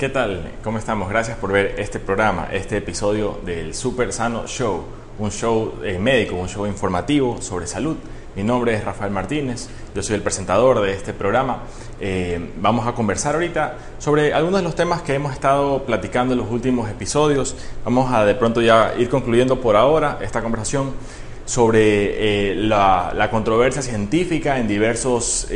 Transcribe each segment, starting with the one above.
¿Qué tal? ¿Cómo estamos? Gracias por ver este programa, este episodio del Super Sano Show, un show eh, médico, un show informativo sobre salud. Mi nombre es Rafael Martínez, yo soy el presentador de este programa. Eh, vamos a conversar ahorita sobre algunos de los temas que hemos estado platicando en los últimos episodios. Vamos a de pronto ya ir concluyendo por ahora esta conversación sobre eh, la, controversia científica en diversos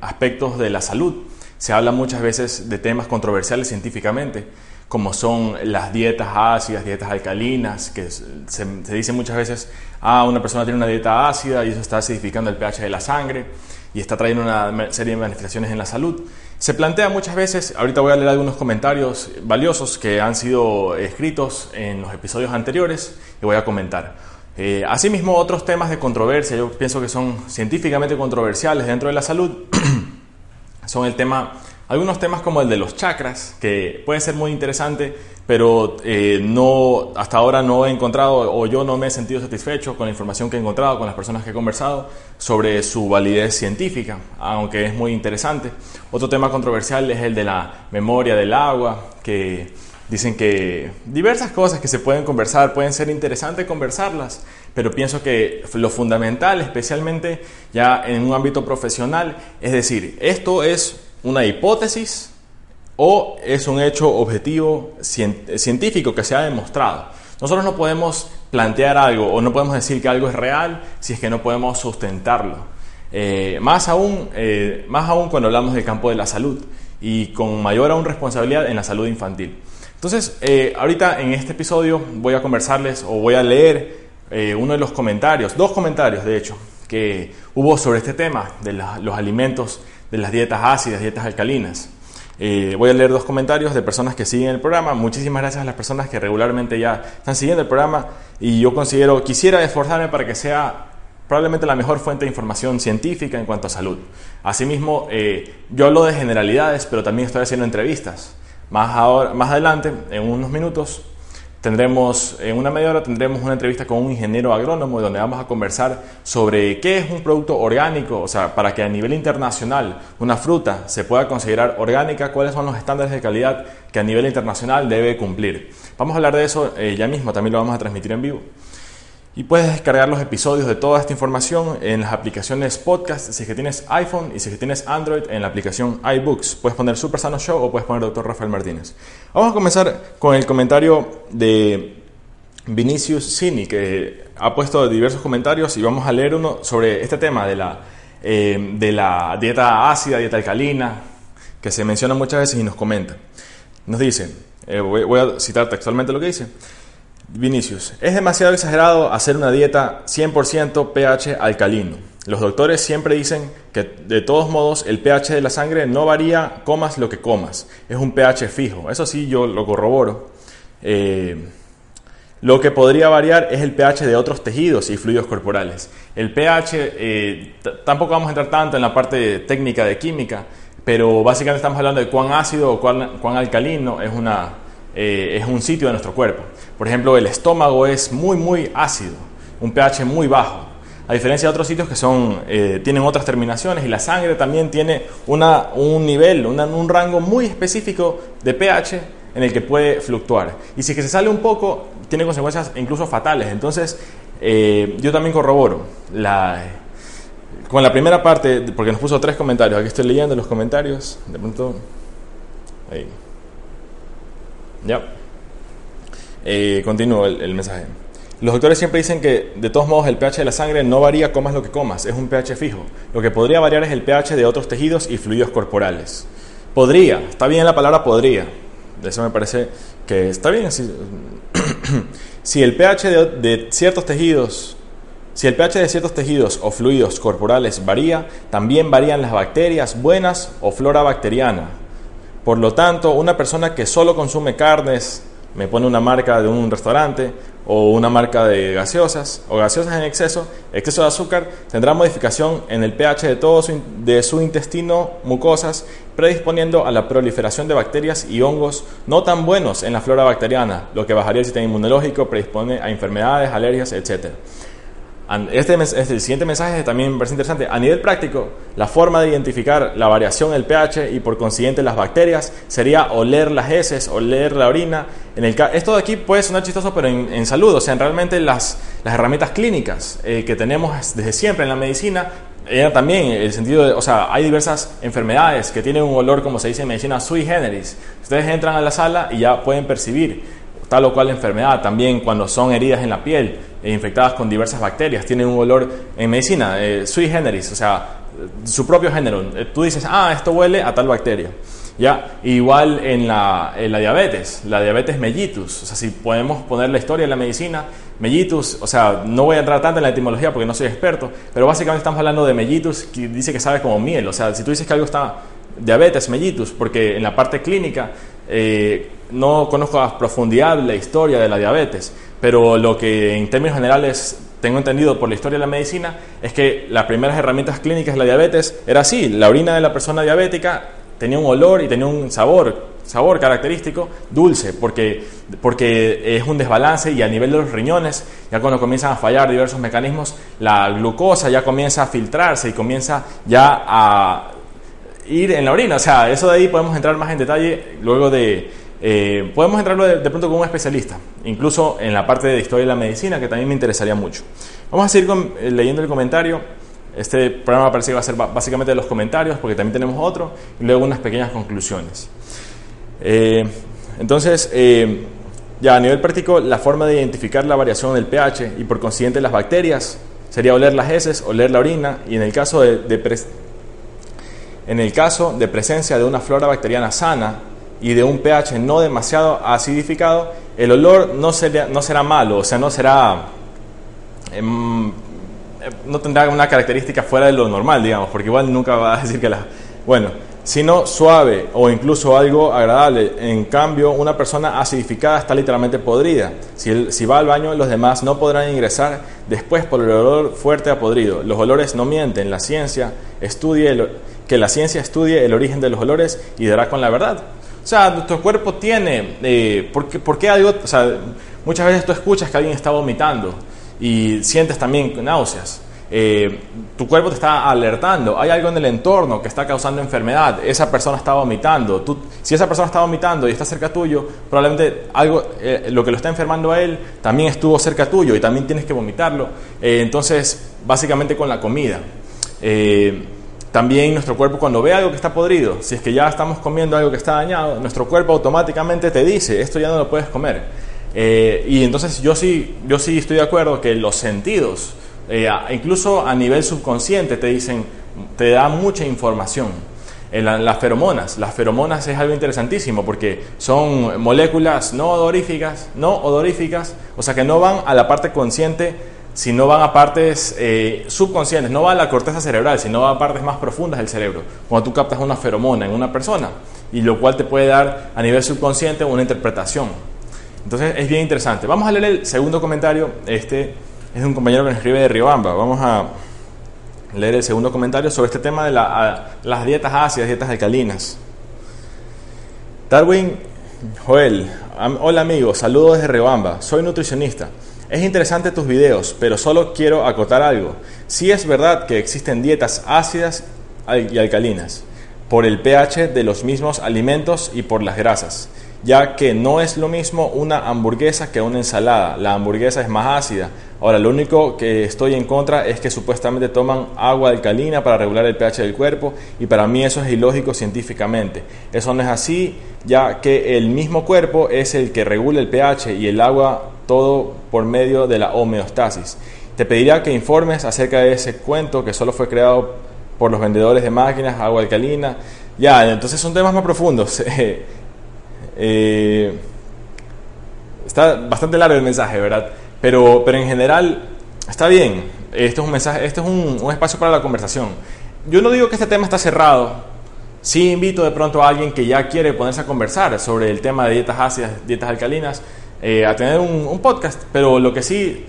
aspectos de la salud. Se habla muchas veces de temas controversiales científicamente, como son las dietas ácidas, dietas alcalinas, que se, dice muchas veces, ah, una persona tiene una dieta ácida y eso está acidificando el pH de la sangre y está trayendo una serie de manifestaciones en la salud. Se plantea muchas veces, ahorita voy a leer algunos comentarios valiosos que han sido escritos en los episodios anteriores y voy a comentar. Eh, asimismo, otros temas de controversia, yo pienso que son científicamente controversiales dentro de la salud. son el tema, algunos temas como el de los chakras, que puede ser muy interesante, pero eh, no, hasta ahora no he encontrado o yo no me he sentido satisfecho con la información que he encontrado, con las personas que he conversado sobre su validez científica, aunque es muy interesante. Otro tema controversial es el de la memoria del agua, que dicen que diversas cosas que se pueden conversar, pueden ser interesantes conversarlas, pero pienso que lo fundamental, especialmente ya en un ámbito profesional, es decir, esto es una hipótesis o es un hecho objetivo científico que se ha demostrado. Nosotros no podemos plantear algo o no podemos decir que algo es real si es que no podemos sustentarlo. Eh, más, aún, eh, más aún cuando hablamos del campo de la salud y con mayor aún responsabilidad en la salud infantil. Entonces, eh, ahorita en este episodio voy a conversarles o voy a leer eh, uno de los comentarios, dos comentarios de hecho, que hubo sobre este tema de los alimentos, de las dietas ácidas, dietas alcalinas. Eh, voy a leer dos comentarios de personas que siguen el programa. Muchísimas gracias a las personas que regularmente ya están siguiendo el programa y yo considero, quisiera esforzarme para que sea probablemente la mejor fuente de información científica en cuanto a salud. Asimismo, eh, yo hablo de generalidades, pero también estoy haciendo entrevistas. Más, ahora, más adelante, en unos minutos, Tendremos, en una media hora tendremos una entrevista con un ingeniero agrónomo donde vamos a conversar sobre qué es un producto orgánico, o sea, para que a nivel internacional una fruta se pueda considerar orgánica, cuáles son los estándares de calidad que a nivel internacional debe cumplir. Vamos a hablar de eso eh, ya mismo, también lo vamos a transmitir en vivo. Y puedes descargar los episodios de toda esta información en las aplicaciones podcast, si es que tienes iPhone y si es que tienes Android en la aplicación iBooks. Puedes poner Super Sano Show o puedes poner Dr. Rafael Martínez. Vamos a comenzar con el comentario de Vinicius Cini, que ha puesto diversos comentarios y vamos a leer uno sobre este tema de la, eh, de la dieta ácida, dieta alcalina, que se menciona muchas veces y nos comenta. Nos dice, eh, voy a citar textualmente lo que dice. Vinicius, es demasiado exagerado hacer una dieta 100% pH alcalino. Los doctores siempre dicen que de todos modos el pH de la sangre no varía comas lo que comas, es un pH fijo. Eso sí, yo lo corroboro. Eh, lo que podría variar es el pH de otros tejidos y fluidos corporales. El pH, eh, tampoco vamos a entrar tanto en la parte técnica de química, pero básicamente estamos hablando de cuán ácido o cuán, cuán alcalino es una, eh, es un sitio de nuestro cuerpo. Por ejemplo, el estómago es muy, muy ácido, un pH muy bajo, a diferencia de otros sitios que son, eh, tienen otras terminaciones y la sangre también tiene una, un nivel, un rango muy específico de pH en el que puede fluctuar. Y si se sale un poco, tiene consecuencias incluso fatales. Entonces, eh, yo también corroboro la, con la primera parte, porque nos puso tres comentarios, aquí estoy leyendo los comentarios, de pronto... Ahí. Ya. Eh, continúo el, mensaje. Los doctores siempre dicen que de todos modos el pH de la sangre no varía comas lo que comas, es un pH fijo. Lo que podría variar es el pH de otros tejidos y fluidos corporales. Podría, está bien la palabra podría. De eso me parece que está bien. Si, el pH de, ciertos tejidos, si el pH de ciertos tejidos o fluidos corporales varía, también varían las bacterias buenas o flora bacteriana. Por lo tanto, una persona que solo consume carnes, me pone una marca de un restaurante o una marca de gaseosas o gaseosas en exceso, exceso de azúcar, tendrá modificación en el pH de todo su, de su intestino, mucosas, predisponiendo a la proliferación de bacterias y hongos no tan buenos en la flora bacteriana, lo que bajaría el sistema inmunológico, predispone a enfermedades, alergias, etc. este, este, el siguiente mensaje también me parece interesante. A nivel práctico, la forma de identificar la variación del pH y por consiguiente las bacterias sería oler las heces, oler la orina. En el, esto de aquí puede sonar chistoso, pero en, salud, o sea, realmente las, las herramientas clínicas eh, que tenemos desde siempre en la medicina era también el sentido de, o sea, hay diversas enfermedades que tienen un olor, como se dice en medicina, sui generis. Ustedes entran a la sala y ya pueden percibir tal o cual enfermedad. También cuando son heridas en la piel, infectadas con diversas bacterias, tienen un olor en medicina, eh, sui generis, o sea, su propio género. Eh, tú dices, ah, esto huele a tal bacteria. ¿Ya? Igual en la, en la, diabetes, la diabetes mellitus, o sea, si podemos poner la historia de la medicina, mellitus, o sea, no voy a entrar tanto en la etimología porque no soy experto, pero básicamente estamos hablando de mellitus, que dice que sabe como miel, o sea, si tú dices que algo está diabetes mellitus, porque en la parte clínica eh, no conozco a profundidad la historia de la diabetes, pero lo que en términos generales tengo entendido por la historia de la medicina es que las primeras herramientas clínicas de la diabetes era así, la orina de la persona diabética tenía un olor y tenía un sabor, sabor característico dulce, porque, porque es un desbalance y a nivel de los riñones, ya cuando comienzan a fallar diversos mecanismos, la glucosa ya comienza a filtrarse y comienza ya a ir en la orina. O sea, eso de ahí podemos entrar más en detalle luego de... Eh, podemos entrarlo de, pronto con un especialista, incluso en la parte de historia de la medicina, que también me interesaría mucho. Vamos a seguir eh, leyendo el comentario. Este programa parece que va a ser básicamente de los comentarios, porque también tenemos otro, y luego unas pequeñas conclusiones. Eh, entonces, ya a nivel práctico, la forma de identificar la variación del pH y por consiguiente las bacterias sería oler las heces, oler la orina, y en el caso de, de en el caso de presencia de una flora bacteriana sana y de un pH no demasiado acidificado, el olor no, será malo, o sea, no será... Em, no tendrá una característica fuera de lo normal, digamos, porque igual nunca va a decir que la... Bueno, sino suave o incluso algo agradable. En cambio, una persona acidificada está literalmente podrida. Si, va al baño, los demás no podrán ingresar después por el olor fuerte a podrido. Los olores no mienten. La ciencia estudie el, que la ciencia estudie el origen de los olores y dará con la verdad. O sea, nuestro cuerpo tiene, eh, ¿por, qué, ¿por, algo? O sea, muchas veces tú escuchas que alguien está vomitando y sientes también náuseas. Eh, tu cuerpo te está alertando, hay algo en el entorno que está causando enfermedad, esa persona está vomitando, tú, si esa persona está vomitando y está cerca tuyo, probablemente algo, eh, lo que lo está enfermando a él también estuvo cerca tuyo y también tienes que vomitarlo. entonces, básicamente con la comida. También nuestro cuerpo cuando ve algo que está podrido, si es que ya estamos comiendo algo que está dañado, nuestro cuerpo automáticamente te dice, esto ya no lo puedes comer. Eh, y entonces yo sí, yo sí estoy de acuerdo que los sentidos, eh, incluso a nivel subconsciente, te dicen, te dan mucha información. En las feromonas, las feromonas es algo interesantísimo porque son moléculas no odoríficas, no odoríficas, o sea que no van a la parte consciente si no van a partes eh, subconscientes, no va a la corteza cerebral, sino a partes más profundas del cerebro, cuando tú captas una feromona en una persona, y lo cual te puede dar a nivel subconsciente una interpretación. Entonces es bien interesante. Vamos a leer el segundo comentario, este es un compañero que nos escribe de Riobamba, vamos a leer el segundo comentario sobre este tema de las dietas ácidas, dietas alcalinas. Darwin Joel, hola amigos, saludos desde Riobamba, soy nutricionista. Es interesante tus videos, pero solo quiero acotar algo. Sí es verdad que existen dietas ácidas y alcalinas por el pH de los mismos alimentos y por las grasas, ya que no es lo mismo una hamburguesa que una ensalada. La hamburguesa es más ácida. Ahora, lo único que estoy en contra es que supuestamente toman agua alcalina para regular el pH del cuerpo y para mí eso es ilógico científicamente. Eso no es así, ya que el mismo cuerpo es el que regula el pH y el agua todo por medio de la homeostasis. Te pediría que informes acerca de ese cuento que solo fue creado por los vendedores de máquinas, agua alcalina. Ya, entonces son temas más profundos. Eh, está bastante largo el mensaje, ¿verdad? Pero, pero en general está bien. Esto es un mensaje, esto es un espacio para la conversación. Yo no digo que este tema está cerrado. Sí invito de pronto a alguien que ya quiere ponerse a conversar sobre el tema de dietas ácidas, dietas alcalinas, eh, a tener un, podcast, pero lo que sí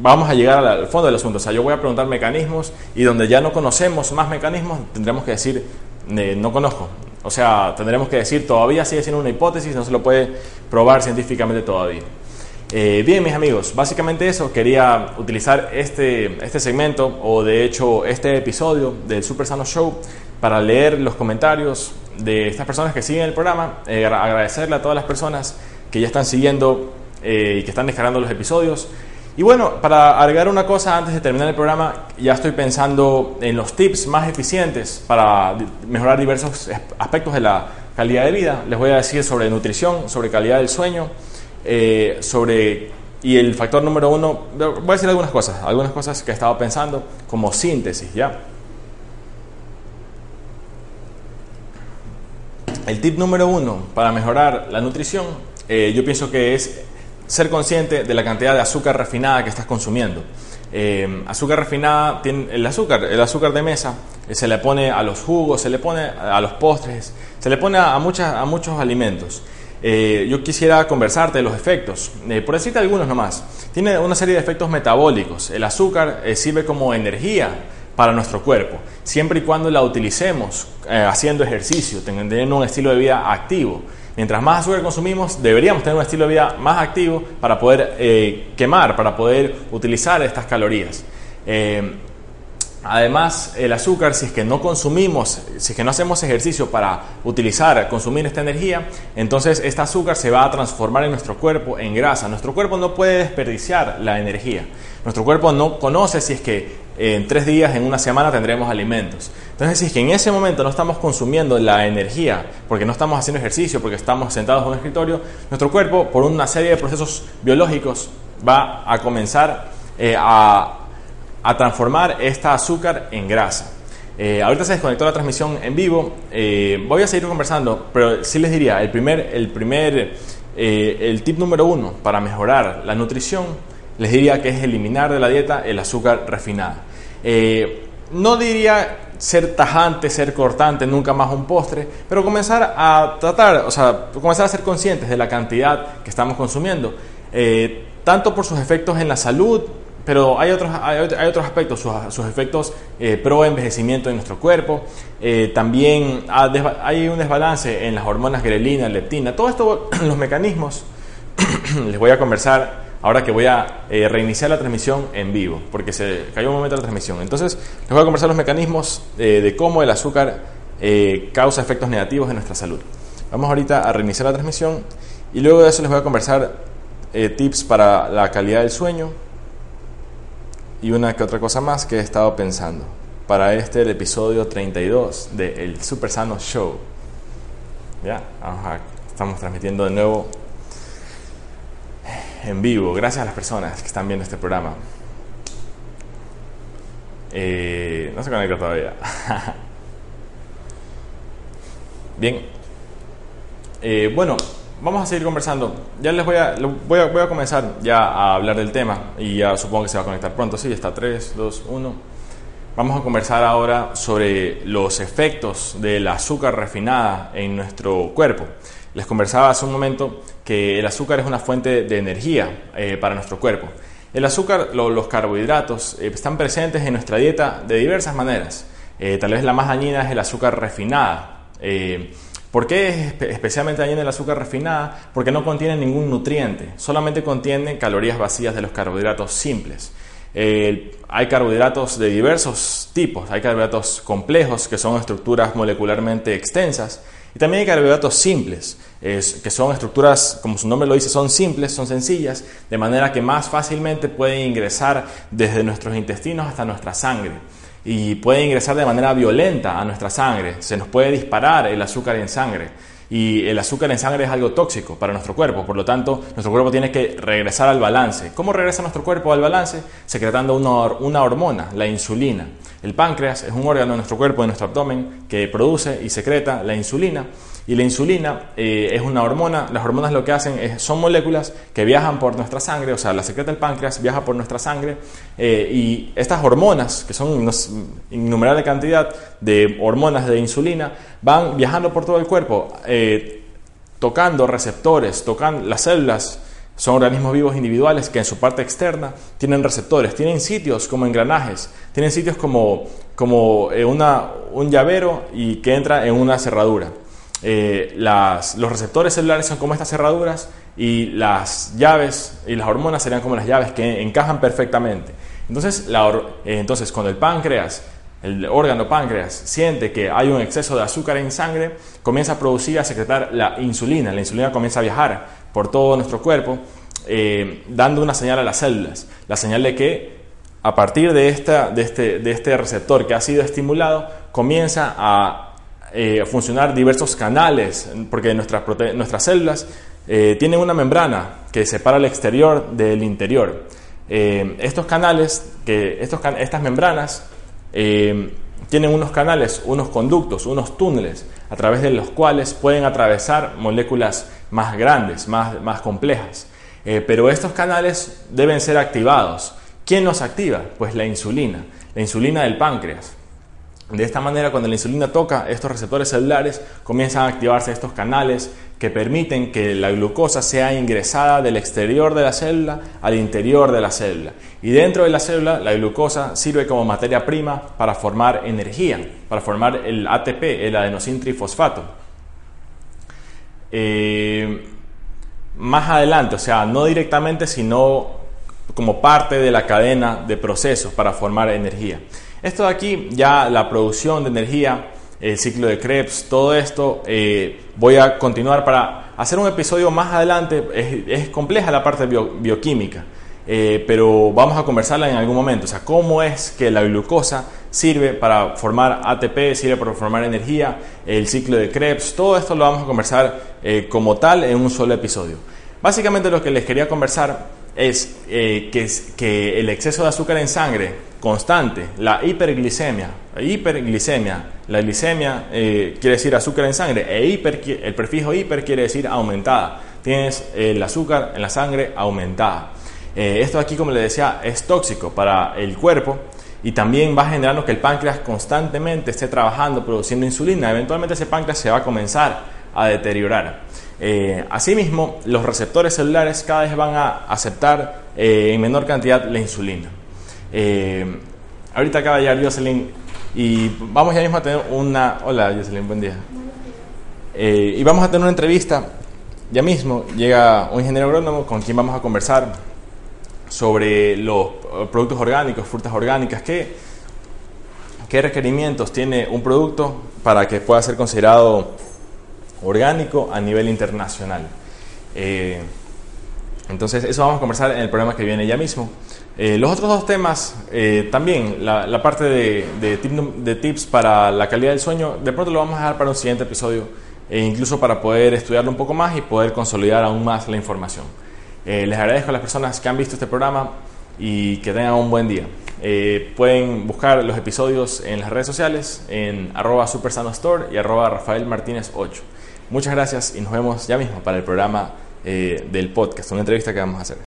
vamos a llegar al fondo del asunto. O sea, yo voy a preguntar mecanismos y donde ya no conocemos más mecanismos, tendremos que decir, no conozco. O sea, tendremos que decir, todavía sigue siendo una hipótesis, no se lo puede probar científicamente todavía. Eh, bien, mis amigos, básicamente eso, quería utilizar este, este segmento o de hecho este episodio del Super Sano Show para leer los comentarios de estas personas que siguen el programa, eh, agradecerle a todas las personas que ya están siguiendo y que están descargando los episodios. Y bueno, para agregar una cosa antes de terminar el programa, ya estoy pensando en los tips más eficientes para mejorar diversos aspectos de la calidad de vida. Les voy a decir sobre nutrición, sobre calidad del sueño, eh, sobre... Y el factor número uno, voy a decir algunas cosas, algunas cosas que he estado pensando como síntesis, ¿ya? El tip número uno para mejorar la nutrición, eh, yo pienso que es ser consciente de la cantidad de azúcar refinada que estás consumiendo. Eh, azúcar refinada, tiene, el azúcar, el azúcar de mesa, eh, se le pone a los jugos, se le pone a los postres, se le pone a, muchas, a muchos alimentos. Eh, yo quisiera conversarte de los efectos, por decirte algunos nomás. Tiene una serie de efectos metabólicos. El azúcar sirve como energía para nuestro cuerpo, siempre y cuando la utilicemos haciendo ejercicio, teniendo un estilo de vida activo. Mientras más azúcar consumimos, deberíamos tener un estilo de vida más activo para poder eh, quemar, para poder utilizar estas calorías. Eh, además, el azúcar, si es que no consumimos, si es que no hacemos ejercicio para utilizar, consumir esta energía, entonces este azúcar se va a transformar en nuestro cuerpo en grasa. Nuestro cuerpo no puede desperdiciar la energía. Nuestro cuerpo no conoce si es que en tres días, en una semana tendremos alimentos. Entonces, si es que en ese momento no estamos consumiendo la energía, porque no estamos haciendo ejercicio, porque estamos sentados en un escritorio, nuestro cuerpo, por una serie de procesos biológicos, va a comenzar eh, a, transformar esta azúcar en grasa. Eh, ahorita se desconectó la transmisión en vivo. Eh, voy a seguir conversando, pero sí les diría, el primer, el primer, el tip número uno para mejorar la nutrición, les diría que es eliminar de la dieta el azúcar refinada. Eh, no diría ser tajante, ser cortante, nunca más un postre, pero comenzar a tratar, o sea, comenzar a ser conscientes de la cantidad que estamos consumiendo, eh, tanto por sus efectos en la salud, pero hay otros, hay, otros aspectos, sus, efectos eh, pro envejecimiento en nuestro cuerpo, también hay un desbalance en las hormonas grelina, leptina, todo esto, los mecanismos, les voy a conversar ahora que voy a eh, reiniciar la transmisión en vivo, porque se cayó un momento la transmisión. Entonces, les voy a conversar los mecanismos eh, de cómo el azúcar eh, causa efectos negativos en nuestra salud. Vamos ahorita a reiniciar la transmisión y luego de eso les voy a conversar tips para la calidad del sueño y una que otra cosa más que he estado pensando para este el episodio 32 de El Super Sano Show. Ya, estamos transmitiendo de nuevo en vivo. Gracias a las personas que están viendo este programa. Eh, no se conecta todavía. Bien. Eh, bueno, vamos a seguir conversando. Ya les voy a, voy a, voy a comenzar ya a hablar del tema y ya supongo que se va a conectar pronto. Sí, está 3, 2, 1. Vamos a conversar ahora sobre los efectos del azúcar refinada en nuestro cuerpo. Les conversaba hace un momento que el azúcar es una fuente de energía eh, para nuestro cuerpo. El azúcar, los carbohidratos, eh, están presentes en nuestra dieta de diversas maneras. Eh, tal vez la más dañina es el azúcar refinada. ¿Por qué es especialmente dañina el azúcar refinada? Porque no contiene ningún nutriente, solamente contiene calorías vacías de los carbohidratos simples. hay carbohidratos de diversos tipos, hay carbohidratos complejos que son estructuras molecularmente extensas también hay carbohidratos simples, que son estructuras, como su nombre lo dice, son simples, son sencillas, de manera que más fácilmente pueden ingresar desde nuestros intestinos hasta nuestra sangre. Y pueden ingresar de manera violenta a nuestra sangre. Se nos puede disparar el azúcar en sangre. Y el azúcar en sangre es algo tóxico para nuestro cuerpo, por lo tanto, nuestro cuerpo tiene que regresar al balance. ¿Cómo regresa nuestro cuerpo al balance? Secretando una, una hormona, la insulina. El páncreas es un órgano de nuestro cuerpo, de nuestro abdomen, que produce y secreta la insulina. Y la insulina eh, es una hormona, las hormonas lo que hacen es, son moléculas que viajan por nuestra sangre, o sea, la secreta el páncreas, viaja por nuestra sangre, eh, y estas hormonas, que son una innumerable cantidad de hormonas de insulina, van viajando por todo el cuerpo, eh, tocando receptores, tocan las células, son organismos vivos individuales que en su parte externa tienen receptores, tienen sitios como engranajes, tienen sitios como, como eh, un llavero y que entra en una cerradura. Eh, los receptores celulares son como estas cerraduras y las llaves y las hormonas serían como las llaves que encajan perfectamente. Entonces, eh, entonces cuando el páncreas, el órgano páncreas, siente que hay un exceso de azúcar en sangre, comienza a producir, a secretar la insulina. La insulina comienza a viajar por todo nuestro cuerpo, eh, dando una señal a las células. La señal de que a partir de, esta, de, este, de este receptor que ha sido estimulado, comienza a eh, funcionar diversos canales, porque nuestras, nuestras células eh, tienen una membrana que separa el exterior del interior. Estos canales, que estos, estas membranas, eh, tienen unos canales, unos conductos, unos túneles a través de los cuales pueden atravesar moléculas más grandes, más, más complejas. pero estos canales deben ser activados. ¿Quién los activa? Pues la insulina, la insulina del páncreas. De esta manera, cuando la insulina toca estos receptores celulares, comienzan a activarse estos canales que permiten que la glucosa sea ingresada del exterior de la célula al interior de la célula. Y dentro de la célula, la glucosa sirve como materia prima para formar energía, para formar el ATP, el adenosin trifosfato. Eh, más adelante, o sea, no directamente, sino como parte de la cadena de procesos para formar energía. Esto de aquí, ya la producción de energía, el ciclo de Krebs, todo esto, eh, voy a continuar para hacer un episodio más adelante. Es, compleja la parte bioquímica, eh, pero vamos a conversarla en algún momento. O sea, cómo es que la glucosa sirve para formar ATP, sirve para formar energía, el ciclo de Krebs, todo esto lo vamos a conversar eh, como tal en un solo episodio. Básicamente lo que les quería conversar es que, que el exceso de azúcar en sangre constante, la hiperglicemia. Hiperglicemia, la glicemia eh, quiere decir azúcar en sangre, e el prefijo hiper quiere decir aumentada. Tienes el azúcar en la sangre aumentada. Eh, esto aquí, como les decía, es tóxico para el cuerpo y también va generando que el páncreas constantemente esté trabajando, produciendo insulina. Eventualmente ese páncreas se va a comenzar a deteriorar. Eh, asimismo, los receptores celulares cada vez van a aceptar en menor cantidad la insulina. Eh, ahorita acaba de llegar Jocelyn y vamos ya mismo a tener una... Hola Jocelyn, buen día. Eh, y vamos a tener una entrevista. Ya mismo llega un ingeniero agrónomo con quien vamos a conversar sobre los productos orgánicos, frutas orgánicas, qué requerimientos tiene un producto para que pueda ser considerado orgánico a nivel internacional. Eh, entonces, eso vamos a conversar en el programa que viene ya mismo. Eh, los otros dos temas, eh, también la, parte de, tips para la calidad del sueño, de pronto lo vamos a dejar para un siguiente episodio, e incluso para poder estudiarlo un poco más y poder consolidar aún más la información. Les agradezco a las personas que han visto este programa y que tengan un buen día. pueden buscar los episodios en las redes sociales, en arroba supersanostore y arroba Rafael Martínez 8. Muchas gracias y nos vemos ya mismo para el programa del podcast, una entrevista que vamos a hacer.